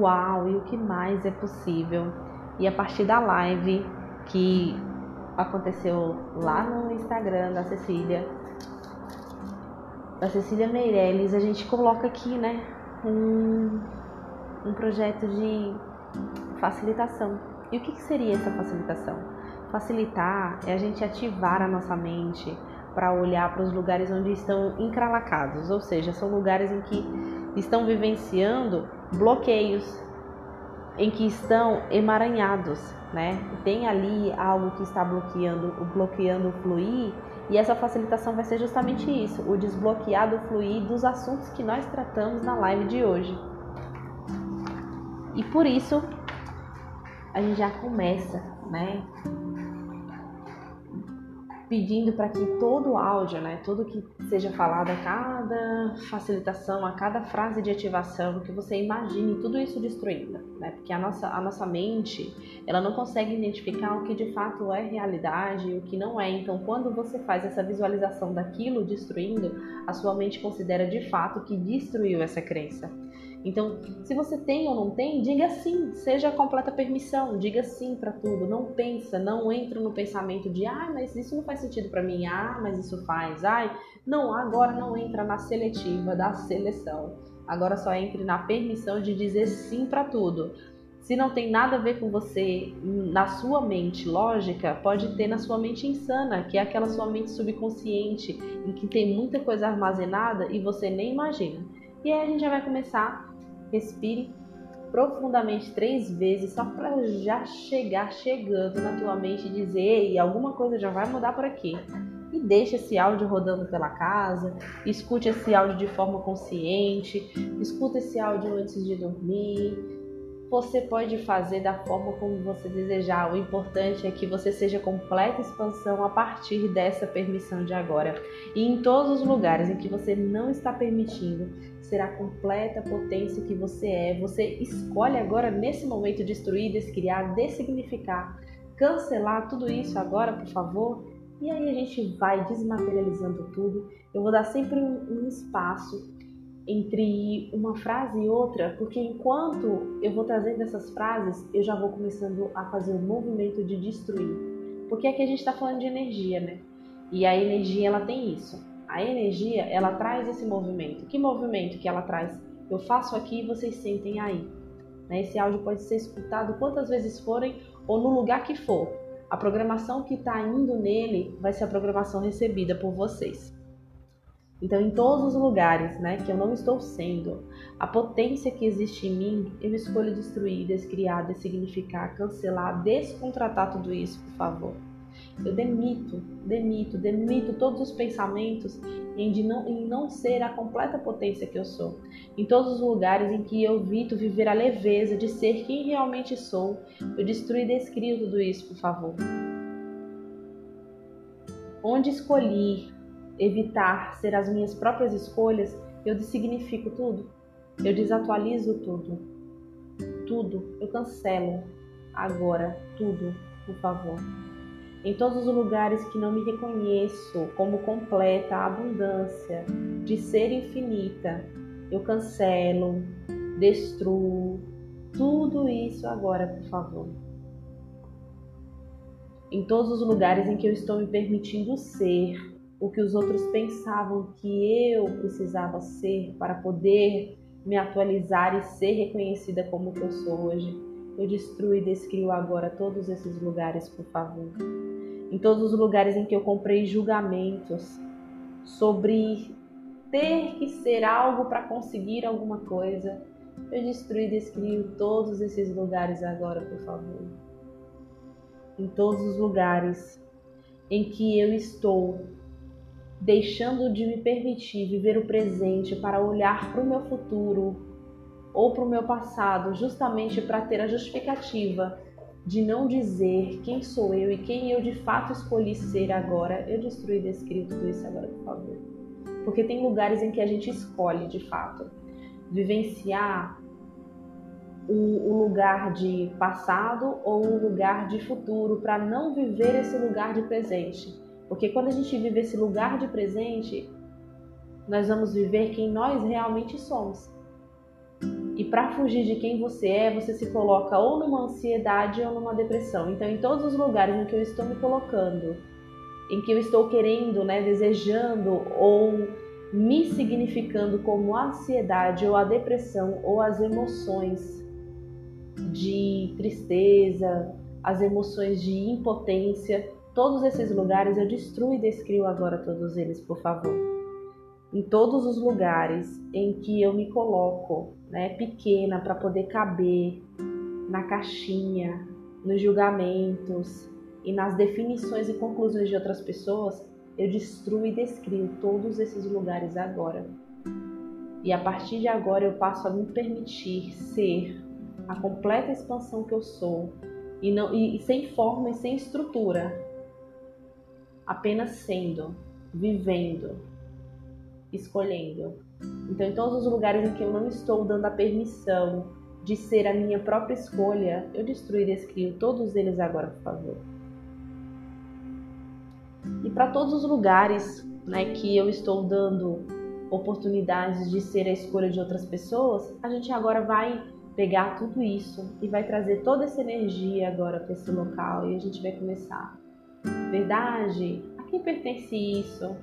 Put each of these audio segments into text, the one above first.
uau, e o que mais é possível? E a partir da live que aconteceu lá no Instagram da Cecília, da Cecília Meirelles, a gente coloca aqui, né, um, um projeto de facilitação. E o que, que seria essa facilitação? Facilitar é a gente ativar a nossa mente para olhar para os lugares onde estão encralacados, ou seja, são lugares em que estão vivenciando bloqueios, em que estão emaranhados, né? Tem ali algo que está bloqueando, bloqueando o fluir, e essa facilitação vai ser justamente isso, o desbloquear do fluir dos assuntos que nós tratamos na live de hoje. E por isso a gente já começa, né? Pedindo para que todo o áudio, né, tudo que seja falado a cada facilitação, a cada frase de ativação, que você imagine tudo isso destruindo, né? Porque a nossa, a nossa mente, ela não consegue identificar o que de fato é realidade e o que não é. Então, quando você faz essa visualização daquilo destruindo, a sua mente considera de fato que destruiu essa crença. Então, se você tem ou não tem, diga sim, seja a completa permissão, diga sim para tudo. Não pensa, não entra no pensamento de, ah, mas isso não faz sentido para mim, ah, mas isso faz, ai, não, agora não entra na seletiva da seleção. Agora só entre na permissão de dizer sim para tudo. Se não tem nada a ver com você na sua mente lógica, pode ter na sua mente insana, que é aquela sua mente subconsciente, em que tem muita coisa armazenada e você nem imagina. E aí a gente já vai começar Respire profundamente três vezes só para já chegar chegando na tua mente e dizer, ei, alguma coisa já vai mudar por aqui. E deixe esse áudio rodando pela casa, escute esse áudio de forma consciente, escute esse áudio antes de dormir, você pode fazer da forma como você desejar. O importante é que você seja completa expansão a partir dessa permissão de agora. E em todos os lugares em que você não está permitindo ser a completa potência que você é, você escolhe agora nesse momento destruir, descriar, dessignificar, cancelar tudo isso agora, por favor. E aí a gente vai desmaterializando tudo. Eu vou dar sempre um, um espaço entre uma frase e outra, porque enquanto eu vou trazendo essas frases, eu já vou começando a fazer o um movimento de destruir. Porque aqui a gente está falando de energia, né? E a energia ela tem isso. A energia ela traz esse movimento. Que movimento que ela traz? Eu faço aqui e vocês sentem aí. Né? Esse áudio pode ser escutado quantas vezes forem ou no lugar que for. A programação que está indo nele vai ser a programação recebida por vocês. Então, em todos os lugares né, que eu não estou sendo, a potência que existe em mim, eu escolho destruir, descriar, dessignificar, cancelar, descontratar tudo isso, por favor. Eu demito, demito, demito todos os pensamentos em, de não, em não ser a completa potência que eu sou. Em todos os lugares em que eu evito viver a leveza de ser quem realmente sou, eu destruo e descrio tudo isso, por favor. Onde escolhi evitar ser as minhas próprias escolhas, eu designifico tudo. Eu desatualizo tudo. Tudo. Eu cancelo agora tudo, por favor. Em todos os lugares que não me reconheço como completa abundância de ser infinita, eu cancelo, destruo tudo isso agora, por favor. Em todos os lugares em que eu estou me permitindo ser, o que os outros pensavam que eu precisava ser para poder me atualizar e ser reconhecida como que eu sou hoje. Eu destruo e descrio agora todos esses lugares, por favor. Em todos os lugares em que eu comprei julgamentos sobre ter que ser algo para conseguir alguma coisa, eu destruo e descrio todos esses lugares agora, por favor. Em todos os lugares em que eu estou deixando de me permitir viver o presente para olhar para o meu futuro ou para o meu passado, justamente para ter a justificativa de não dizer quem sou eu e quem eu de fato escolhi ser agora, eu destruí descrevo tudo isso agora, por favor. Porque tem lugares em que a gente escolhe de fato vivenciar o lugar de passado ou o lugar de futuro para não viver esse lugar de presente porque quando a gente vive esse lugar de presente, nós vamos viver quem nós realmente somos. E para fugir de quem você é, você se coloca ou numa ansiedade ou numa depressão. Então, em todos os lugares em que eu estou me colocando, em que eu estou querendo, né, desejando ou me significando como a ansiedade ou a depressão ou as emoções de tristeza, as emoções de impotência, todos esses lugares eu destruo e descrio agora todos eles, por favor. Em todos os lugares em que eu me coloco, né, pequena para poder caber na caixinha, nos julgamentos e nas definições e conclusões de outras pessoas, eu destruo e descrio todos esses lugares agora. E a partir de agora eu passo a me permitir ser a completa expansão que eu sou e, não, e, e sem forma e sem estrutura, apenas sendo, vivendo, escolhendo. Então, em todos os lugares em que eu não estou dando a permissão de ser a minha própria escolha, eu destruo e descrio todos eles agora, por favor. E para todos os lugares né, que eu estou dando oportunidades de ser a escolha de outras pessoas, a gente agora vai pegar tudo isso e vai trazer toda essa energia agora para esse local e a gente vai começar. Verdade? A quem pertence isso?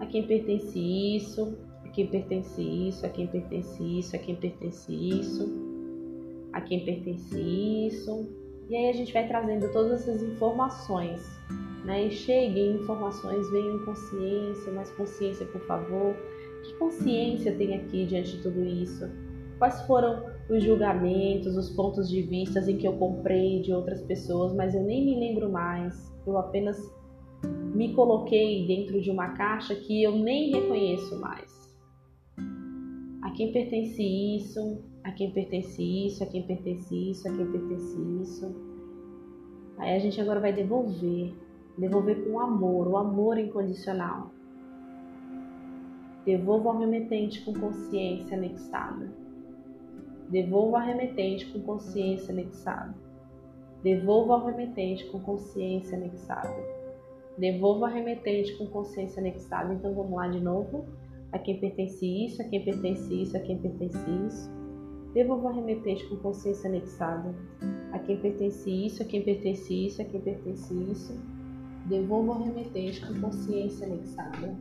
A quem pertence isso? A quem pertence isso? A quem pertence isso? A quem pertence isso? A quem pertence isso? E aí a gente vai trazendo todas essas informações, né? E cheguem informações, venham consciência, mais consciência, por favor. Que consciência tem aqui diante de tudo isso? Quais foram os julgamentos, os pontos de vista em que eu comprei de outras pessoas, mas eu nem me lembro mais. Eu apenas me coloquei dentro de uma caixa que eu nem reconheço mais. A quem pertence isso? A quem pertence isso? A quem pertence isso? A quem pertence isso? Aí a gente agora vai devolver, devolver com amor, o amor incondicional. Devolva ao remetente com consciência anexada Devolva ao remetente com consciência anexada. Devolva ao remetente com consciência anexada. Devolva ao remetente com consciência anexada. Então vamos lá de novo. A quem pertence isso, a quem pertence isso, a quem pertence isso. Devolva ao remetente com consciência anexada. A quem pertence isso, a quem pertence isso, a quem pertence isso. Devolva ao remetente com consciência anexada.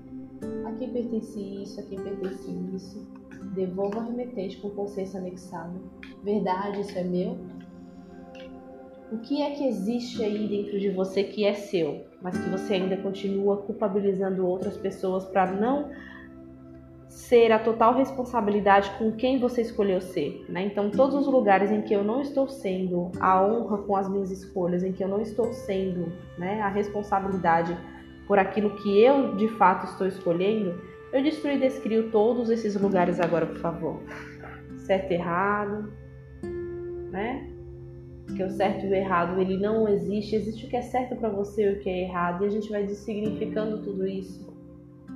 A quem pertence isso, a quem pertence isso Devolva a remetente com consciência anexada. Verdade, isso é meu? O que é que existe aí dentro de você que é seu, mas que você ainda continua culpabilizando outras pessoas para não ser a total responsabilidade com quem você escolheu ser, né? Então, todos os lugares em que eu não estou sendo a honra com as minhas escolhas, em que eu não estou sendo, né, a responsabilidade por aquilo que eu de fato estou escolhendo, eu destruí e descrio todos esses lugares agora, por favor. Certo e errado, né? Porque o certo e o errado, ele não existe. Existe o que é certo para você e o que é errado. E a gente vai dessignificando tudo isso.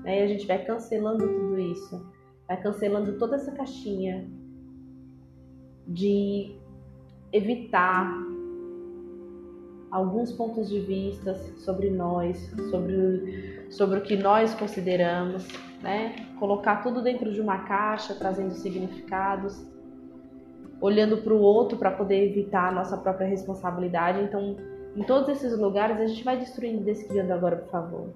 Né? E a gente vai cancelando tudo isso. Vai cancelando toda essa caixinha de evitar alguns pontos de vista sobre nós, sobre, sobre o que nós consideramos, né? Colocar tudo dentro de uma caixa, trazendo significados, olhando para o outro para poder evitar a nossa própria responsabilidade. Então, em todos esses lugares, a gente vai destruindo e descriando agora, por favor.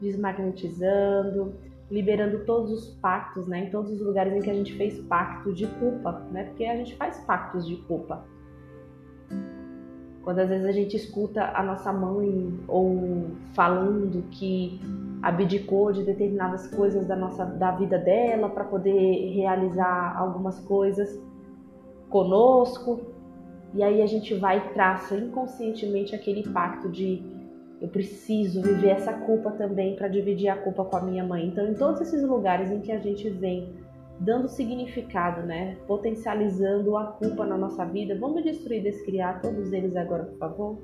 Desmagnetizando, liberando todos os pactos, né? Em todos os lugares em que a gente fez pacto de culpa, né? Porque a gente faz pactos de culpa. Quando às vezes a gente escuta a nossa mãe ou falando que abdicou de determinadas coisas da nossa da vida dela para poder realizar algumas coisas conosco. E aí a gente vai e traça inconscientemente aquele pacto de eu preciso viver essa culpa também para dividir a culpa com a minha mãe. Então, em todos esses lugares em que a gente vem dando significado, né, potencializando a culpa na nossa vida, vamos destruir, descriar todos eles agora, por favor?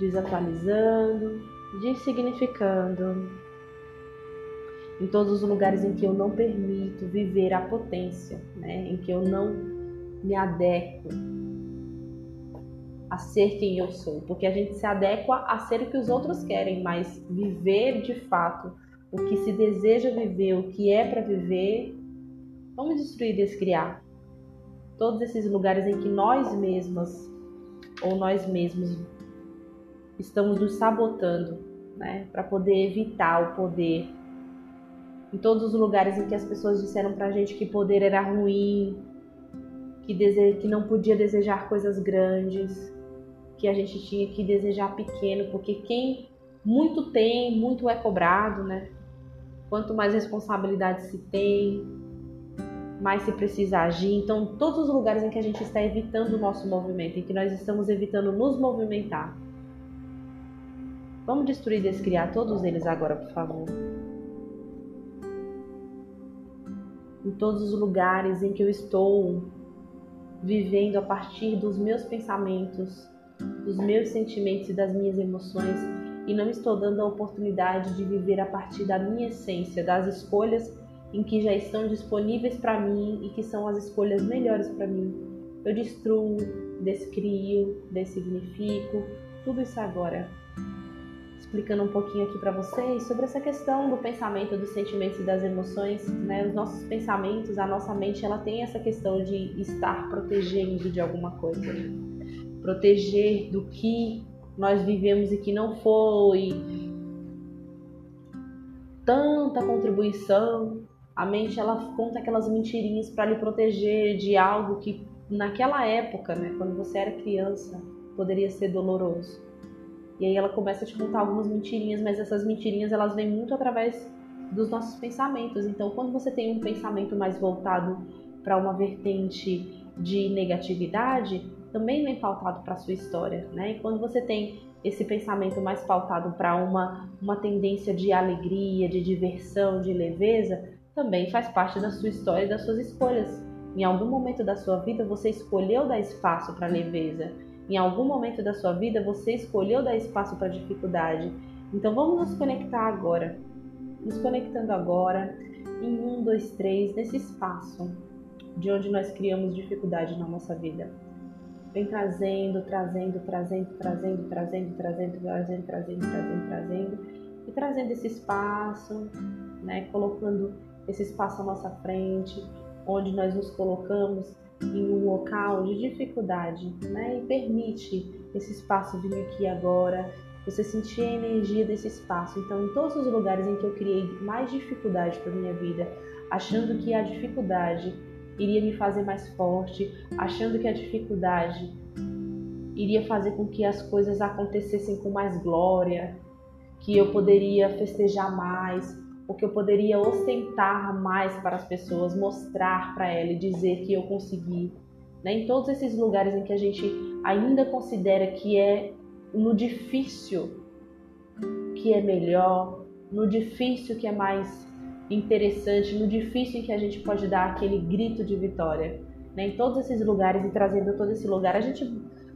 Desatualizando, designificando. Em todos os lugares em que eu não permito viver a potência, né? em que eu não me adequo a ser quem eu sou, porque a gente se adequa a ser o que os outros querem, mas viver de fato o que se deseja viver, o que é para viver, Vamos destruir e descriar todos esses lugares em que nós mesmas ou nós mesmos estamos nos sabotando, né, para poder evitar o poder. Em todos os lugares em que as pessoas disseram pra gente que poder era ruim, que, dese... que não podia desejar coisas grandes, que a gente tinha que desejar pequeno, porque quem muito tem, muito é cobrado, né? Quanto mais responsabilidade se tem, mais se precisa agir. Então, todos os lugares em que a gente está evitando o nosso movimento, em que nós estamos evitando nos movimentar. Vamos destruir e descriar todos eles agora, por favor. Em todos os lugares em que eu estou vivendo a partir dos meus pensamentos, dos meus sentimentos e das minhas emoções, e não estou dando a oportunidade de viver a partir da minha essência, das escolhas em que já estão disponíveis para mim e que são as escolhas melhores para mim. Eu destruo, descrio, dessignifico, tudo isso agora. Explicando um pouquinho aqui para vocês sobre essa questão do pensamento, dos sentimentos e das emoções, né? Os nossos pensamentos, a nossa mente, ela tem essa questão de estar protegendo de alguma coisa, proteger do que nós vivemos e que não foi tanta contribuição a mente ela conta aquelas mentirinhas para lhe proteger de algo que naquela época, né, quando você era criança, poderia ser doloroso. E aí ela começa a te contar algumas mentirinhas, mas essas mentirinhas elas vêm muito através dos nossos pensamentos. Então, quando você tem um pensamento mais voltado para uma vertente de negatividade, também vem pautado para a sua história, né? E quando você tem esse pensamento mais pautado para uma, uma tendência de alegria, de diversão, de leveza, também faz parte da sua história e das suas escolhas. Em algum momento da sua vida você escolheu dar espaço para leveza. Em algum momento da sua vida você escolheu dar espaço para dificuldade. Então vamos nos conectar agora. Nos conectando agora em um, dois, três, nesse espaço de onde nós criamos dificuldade na nossa vida. Vem trazendo, trazendo, trazendo, trazendo, trazendo, trazendo, trazendo, trazendo, trazendo, trazendo e trazendo esse espaço, né? Colocando esse espaço à nossa frente, onde nós nos colocamos em um local de dificuldade, né? E permite esse espaço vir aqui agora, você sentir a energia desse espaço. Então, em todos os lugares em que eu criei mais dificuldade para minha vida, achando que a dificuldade iria me fazer mais forte, achando que a dificuldade iria fazer com que as coisas acontecessem com mais glória, que eu poderia festejar mais, o que eu poderia ostentar mais para as pessoas, mostrar para ela e dizer que eu consegui. Né? Em todos esses lugares em que a gente ainda considera que é no difícil que é melhor, no difícil que é mais interessante, no difícil em que a gente pode dar aquele grito de vitória. Né? Em todos esses lugares e trazendo todo esse lugar, a gente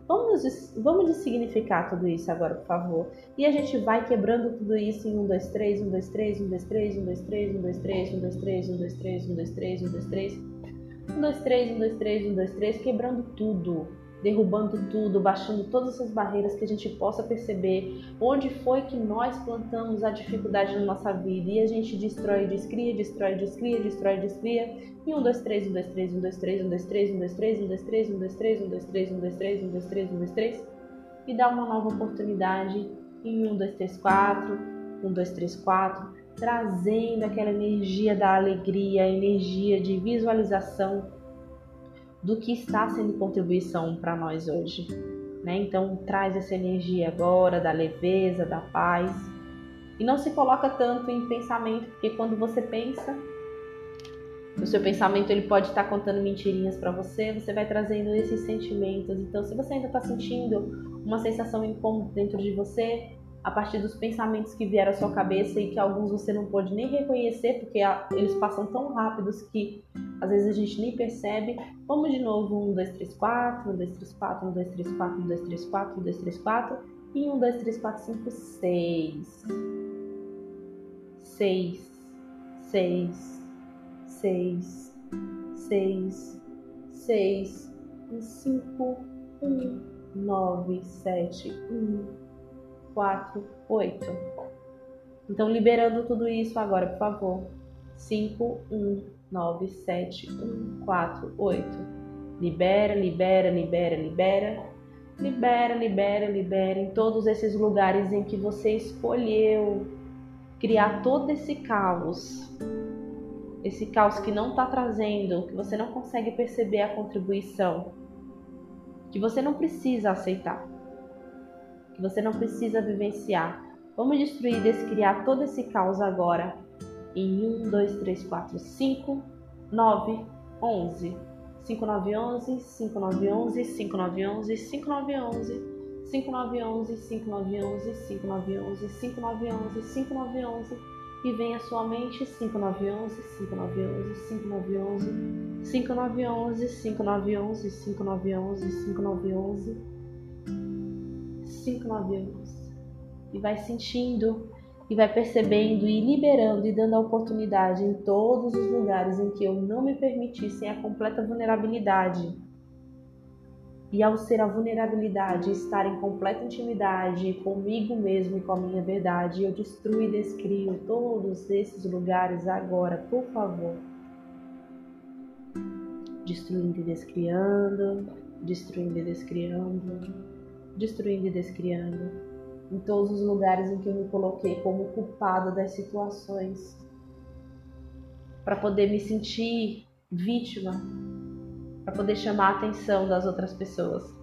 Vamos, vamos significar tudo isso agora, por favor. E a gente vai quebrando tudo isso em 1, 2, 3, 1, 2, 3, 1, 2, 3, 1, 2, 3, 1, 2, 3, 1, 2, 3, 1, 2, 3, 1, 2, 3, 1, 2, 3, 1, 2, 3, 1, 2, 3, 1, 2, 3, quebrando tudo derrubando tudo, baixando todas essas barreiras que a gente possa perceber onde foi que nós plantamos a dificuldade na nossa vida e a gente destrói, descria, destrói, descria, destrói, descria. E um, dois, três, um, dois, três, um, dois, três, um, dois, três, um, dois, três, um, dois, três, um, dois, três, um, dois, três, um, dois, três, um, dois, três, um, dois, três, e dá uma nova oportunidade em um, dois, três, quatro, um, dois, três, quatro, trazendo aquela energia da alegria, energia de visualização do que está sendo contribuição para nós hoje. Né? Então traz essa energia agora da leveza, da paz. E não se coloca tanto em pensamento, porque quando você pensa, o seu pensamento ele pode estar contando mentirinhas para você, você vai trazendo esses sentimentos. Então, se você ainda está sentindo uma sensação incômoda dentro de você, a partir dos pensamentos que vieram à sua cabeça e que alguns você não pode nem reconhecer, porque eles passam tão rápidos que às vezes a gente nem percebe. Vamos de novo: 1, 2, 3, 4, 1, 2, 3, 4, 1, 2, 3, 4, 1, 2, 3, 4, 1, 2, 3, 4 e 1, 2, 3, 4, 5, 6. 6, 6, 6, 6, 6, 5, 1, 9, 7, 1. 4, 8. Então, liberando tudo isso agora, por favor. 5, 1, 9, 7, 1, 4, 8. Libera, libera, libera, libera. Libera, libera, libera em todos esses lugares em que você escolheu criar todo esse caos. Esse caos que não está trazendo, que você não consegue perceber a contribuição, que você não precisa aceitar, que você não precisa vivenciar. Vamos destruir, descriar todo esse caos agora em 1, 2, 3, 4, 5, 9, 11. 5911, 5911, 5911, 5911, 5911, 5911, 5911, 5911, 5911 e vem à sua mente 5911, 5911, 5911, 5911, 5911, 5911, 5911, 5911 e vai sentindo e vai percebendo e liberando e dando a oportunidade em todos os lugares em que eu não me permitissem a completa vulnerabilidade. E ao ser a vulnerabilidade, estar em completa intimidade comigo mesmo e com a minha verdade, eu destruo e descrio todos esses lugares agora, por favor. Destruindo e descriando, destruindo e descriando, destruindo e descriando em todos os lugares em que eu me coloquei como culpada das situações, para poder me sentir vítima, para poder chamar a atenção das outras pessoas.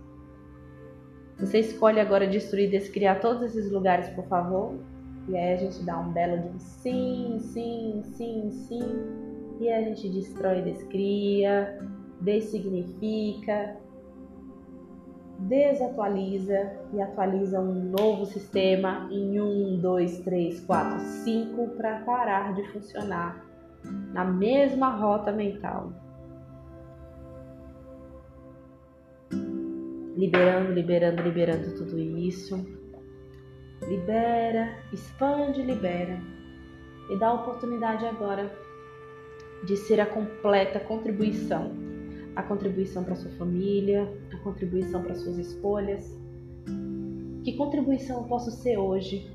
Você escolhe agora destruir, descriar todos esses lugares, por favor? E aí a gente dá um belo de sim, sim, sim, sim. E a gente destrói, descria, dessignifica, desatualiza e atualiza um novo sistema em 1, 2, 3, 4, 5 para parar de funcionar na mesma rota mental. Liberando, liberando, liberando tudo isso. Libera, expande, libera. E dá a oportunidade agora de ser a completa contribuição a contribuição para sua família, a contribuição para suas escolhas. Que contribuição eu posso ser hoje?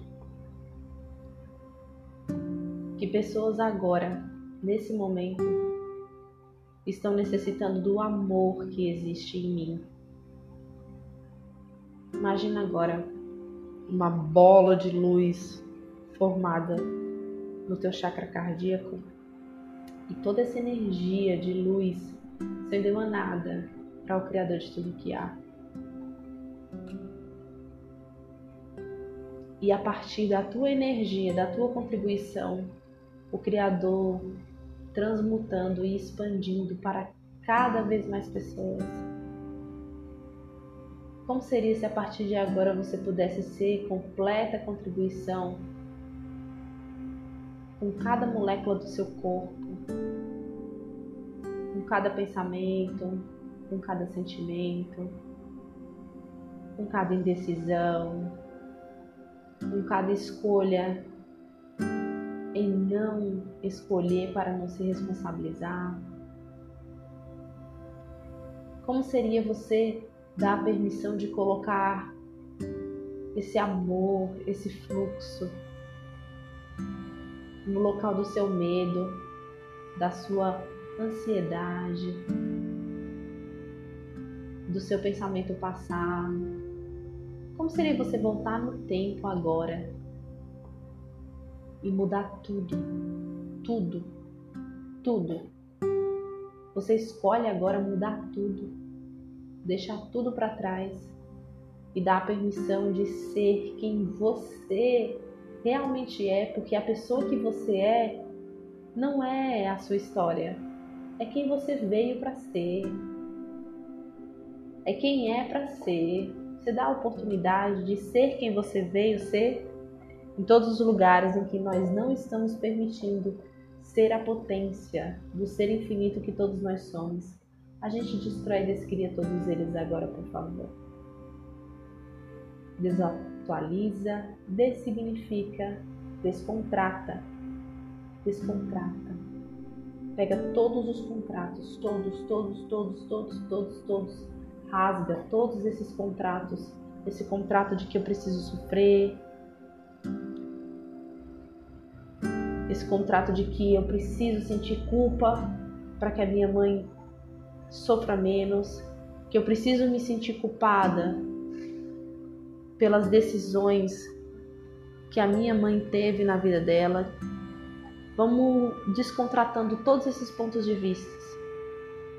Que pessoas agora, nesse momento, estão necessitando do amor que existe em mim. Imagina agora uma bola de luz formada no teu chakra cardíaco e toda essa energia de luz sendo emanada para o Criador de tudo que há. E a partir da tua energia, da tua contribuição, o Criador transmutando e expandindo para cada vez mais pessoas. Como seria se a partir de agora você pudesse ser completa contribuição com cada molécula do seu corpo, com cada pensamento, com cada sentimento, com cada indecisão, com cada escolha em não escolher para não se responsabilizar? Como seria você dar permissão de colocar esse amor, esse fluxo no local do seu medo, da sua ansiedade, do seu pensamento passado. Como seria você voltar no tempo agora e mudar tudo, tudo, tudo? Você escolhe agora mudar tudo, deixar tudo para trás e dar a permissão de ser quem você realmente é, porque a pessoa que você é não é a sua história é quem você veio para ser. É quem é para ser. Você dá a oportunidade de ser quem você veio ser em todos os lugares em que nós não estamos permitindo ser a potência do ser infinito que todos nós somos. A gente destrói e descria todos eles agora, por favor. Desatualiza, dessignifica, descontrata. Descontrata pega todos os contratos, todos, todos, todos, todos, todos, todos, rasga todos esses contratos, esse contrato de que eu preciso sofrer, esse contrato de que eu preciso sentir culpa para que a minha mãe sofra menos, que eu preciso me sentir culpada pelas decisões que a minha mãe teve na vida dela. Vamos descontratando todos esses pontos de vista.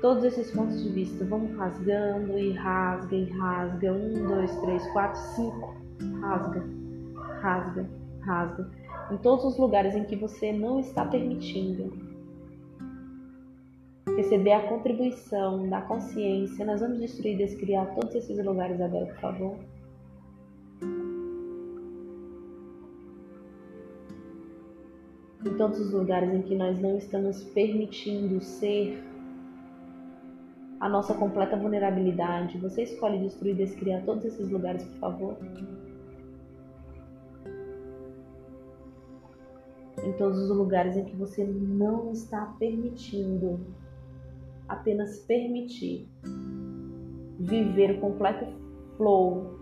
Todos esses pontos de vista. Vamos rasgando e rasga e rasga. Um, dois, três, quatro, cinco. Rasga, rasga, rasga. Em todos os lugares em que você não está permitindo receber a contribuição da consciência. Nós vamos destruir e descriar todos esses lugares agora, por favor. Em todos os lugares em que nós não estamos permitindo ser a nossa completa vulnerabilidade, você escolhe destruir e descriar todos esses lugares, por favor. Em todos os lugares em que você não está permitindo apenas permitir viver o completo flow,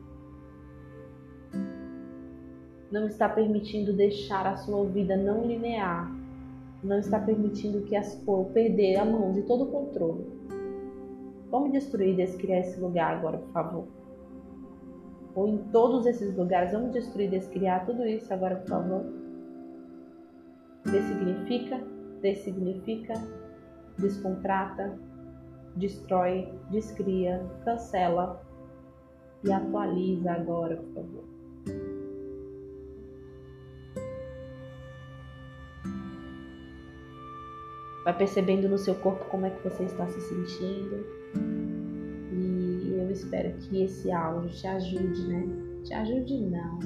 não está permitindo deixar a sua vida não linear, não está permitindo que as coisas perder a mão de todo o controle. Vamos destruir e descriar esse lugar agora, por favor. Ou em todos esses lugares, vamos destruir e descriar tudo isso agora, por favor. Dessignifica, dessignifica, descontrata, destrói, descria, cancela e atualiza agora, por favor. Vai percebendo no seu corpo como é que você está se sentindo. E eu espero que esse áudio te ajude, né? Te ajude não,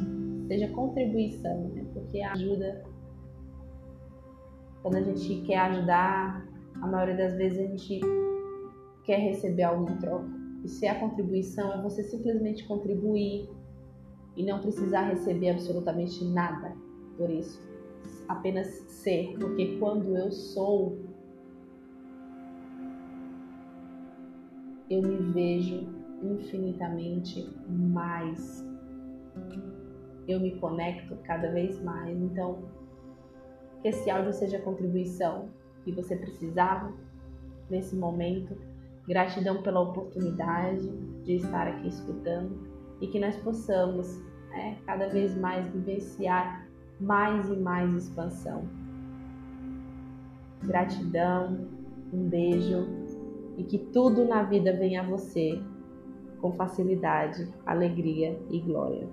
seja contribuição, né? Porque ajuda quando a gente quer ajudar, a maioria das vezes a gente quer receber algo em troca. E se a contribuição é você simplesmente contribuir e não precisar receber absolutamente nada por isso, apenas ser, porque quando eu sou, eu me vejo infinitamente mais. Eu me conecto cada vez mais. Então, que esse áudio seja contribuição que você precisava nesse momento Gratidão pela oportunidade de estar aqui escutando e que nós possamos né, cada vez mais vivenciar mais e mais expansão. Gratidão, um beijo e que tudo na vida venha a você com facilidade, alegria e glória.